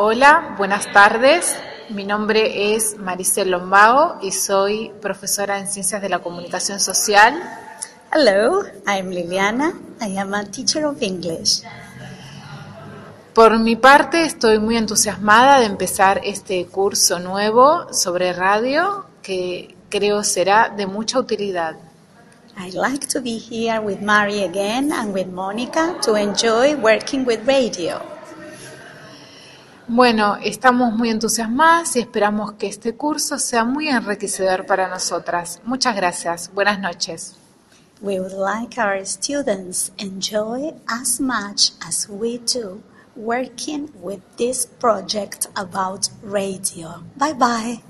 Hola, buenas tardes. Mi nombre es Maricel Lombago y soy profesora en Ciencias de la Comunicación Social. Hello, I'm Liliana. I am a teacher of English. Por mi parte, estoy muy entusiasmada de empezar este curso nuevo sobre radio que creo será de mucha utilidad. I'd like to be here with Mari again and with Monica to enjoy working with radio. Bueno, estamos muy entusiasmadas y esperamos que este curso sea muy enriquecedor para nosotras. Muchas gracias. Buenas noches. We would like our students enjoy as much as we do working with this project about radio. Bye bye.